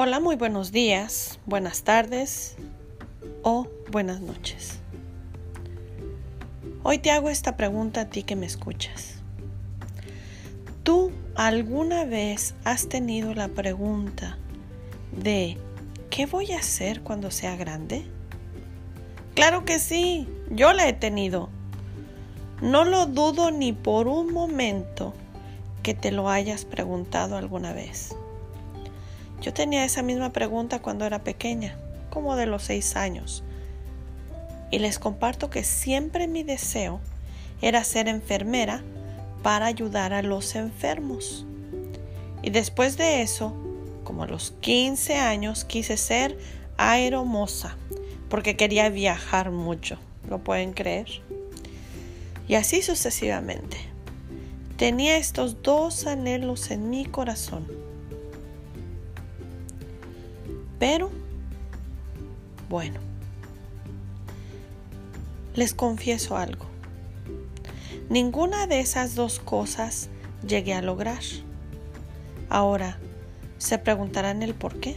Hola, muy buenos días, buenas tardes o buenas noches. Hoy te hago esta pregunta a ti que me escuchas. ¿Tú alguna vez has tenido la pregunta de ¿qué voy a hacer cuando sea grande? Claro que sí, yo la he tenido. No lo dudo ni por un momento que te lo hayas preguntado alguna vez. Yo tenía esa misma pregunta cuando era pequeña, como de los seis años. Y les comparto que siempre mi deseo era ser enfermera para ayudar a los enfermos. Y después de eso, como a los 15 años, quise ser aeromoza porque quería viajar mucho. ¿Lo pueden creer? Y así sucesivamente. Tenía estos dos anhelos en mi corazón pero, bueno, les confieso algo. Ninguna de esas dos cosas llegué a lograr. Ahora, ¿se preguntarán el por qué?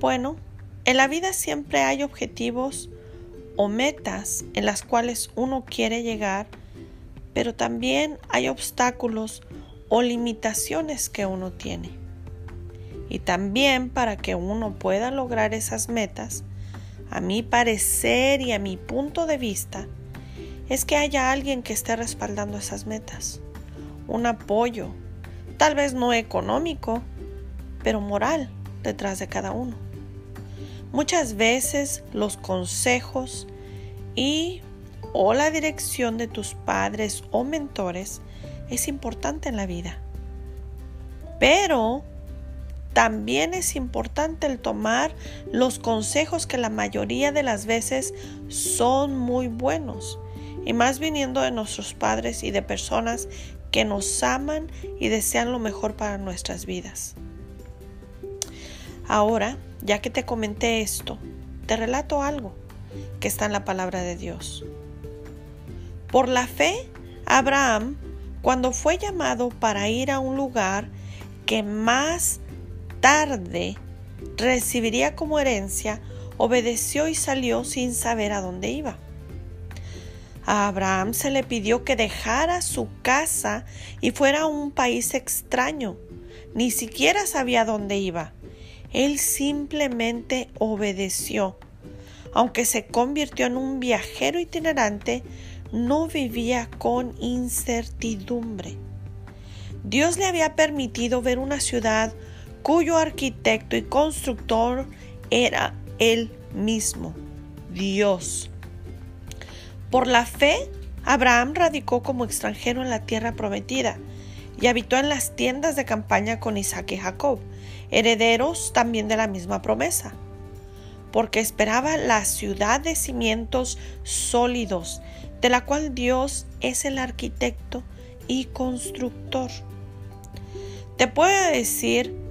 Bueno, en la vida siempre hay objetivos o metas en las cuales uno quiere llegar, pero también hay obstáculos o limitaciones que uno tiene. Y también para que uno pueda lograr esas metas, a mi parecer y a mi punto de vista, es que haya alguien que esté respaldando esas metas. Un apoyo, tal vez no económico, pero moral detrás de cada uno. Muchas veces los consejos y o la dirección de tus padres o mentores es importante en la vida. Pero también es importante el tomar los consejos que la mayoría de las veces son muy buenos y más viniendo de nuestros padres y de personas que nos aman y desean lo mejor para nuestras vidas. Ahora, ya que te comenté esto, te relato algo que está en la palabra de Dios. Por la fe, Abraham, cuando fue llamado para ir a un lugar que más tarde recibiría como herencia, obedeció y salió sin saber a dónde iba. A Abraham se le pidió que dejara su casa y fuera a un país extraño. Ni siquiera sabía dónde iba. Él simplemente obedeció. Aunque se convirtió en un viajero itinerante, no vivía con incertidumbre. Dios le había permitido ver una ciudad cuyo arquitecto y constructor era él mismo, Dios. Por la fe, Abraham radicó como extranjero en la tierra prometida y habitó en las tiendas de campaña con Isaac y Jacob, herederos también de la misma promesa, porque esperaba la ciudad de cimientos sólidos, de la cual Dios es el arquitecto y constructor. Te puedo decir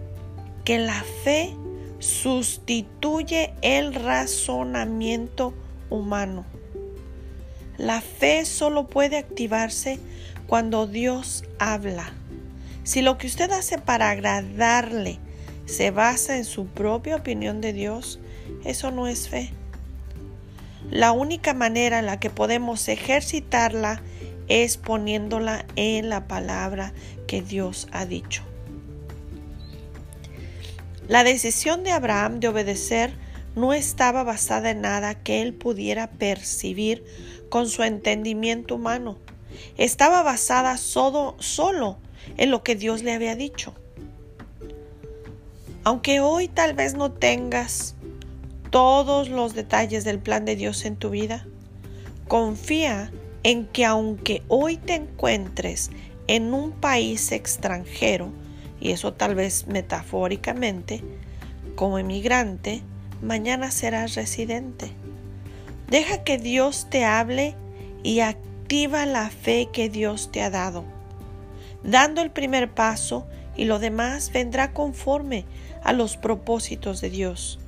que la fe sustituye el razonamiento humano. La fe solo puede activarse cuando Dios habla. Si lo que usted hace para agradarle se basa en su propia opinión de Dios, eso no es fe. La única manera en la que podemos ejercitarla es poniéndola en la palabra que Dios ha dicho. La decisión de Abraham de obedecer no estaba basada en nada que él pudiera percibir con su entendimiento humano. Estaba basada solo, solo en lo que Dios le había dicho. Aunque hoy tal vez no tengas todos los detalles del plan de Dios en tu vida, confía en que aunque hoy te encuentres en un país extranjero, y eso tal vez metafóricamente, como emigrante, mañana serás residente. Deja que Dios te hable y activa la fe que Dios te ha dado, dando el primer paso y lo demás vendrá conforme a los propósitos de Dios.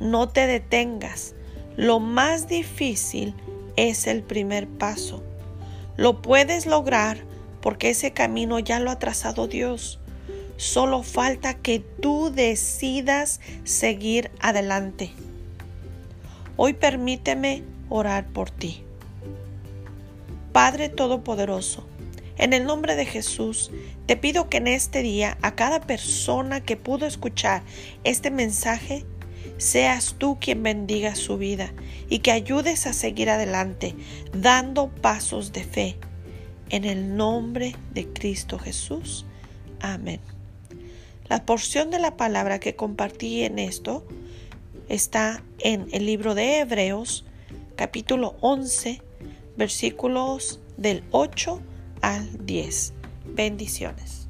No te detengas. Lo más difícil es el primer paso. Lo puedes lograr porque ese camino ya lo ha trazado Dios. Solo falta que tú decidas seguir adelante. Hoy permíteme orar por ti. Padre Todopoderoso, en el nombre de Jesús, te pido que en este día a cada persona que pudo escuchar este mensaje, seas tú quien bendiga su vida y que ayudes a seguir adelante, dando pasos de fe. En el nombre de Cristo Jesús. Amén. La porción de la palabra que compartí en esto está en el libro de Hebreos, capítulo 11, versículos del 8 al 10. Bendiciones.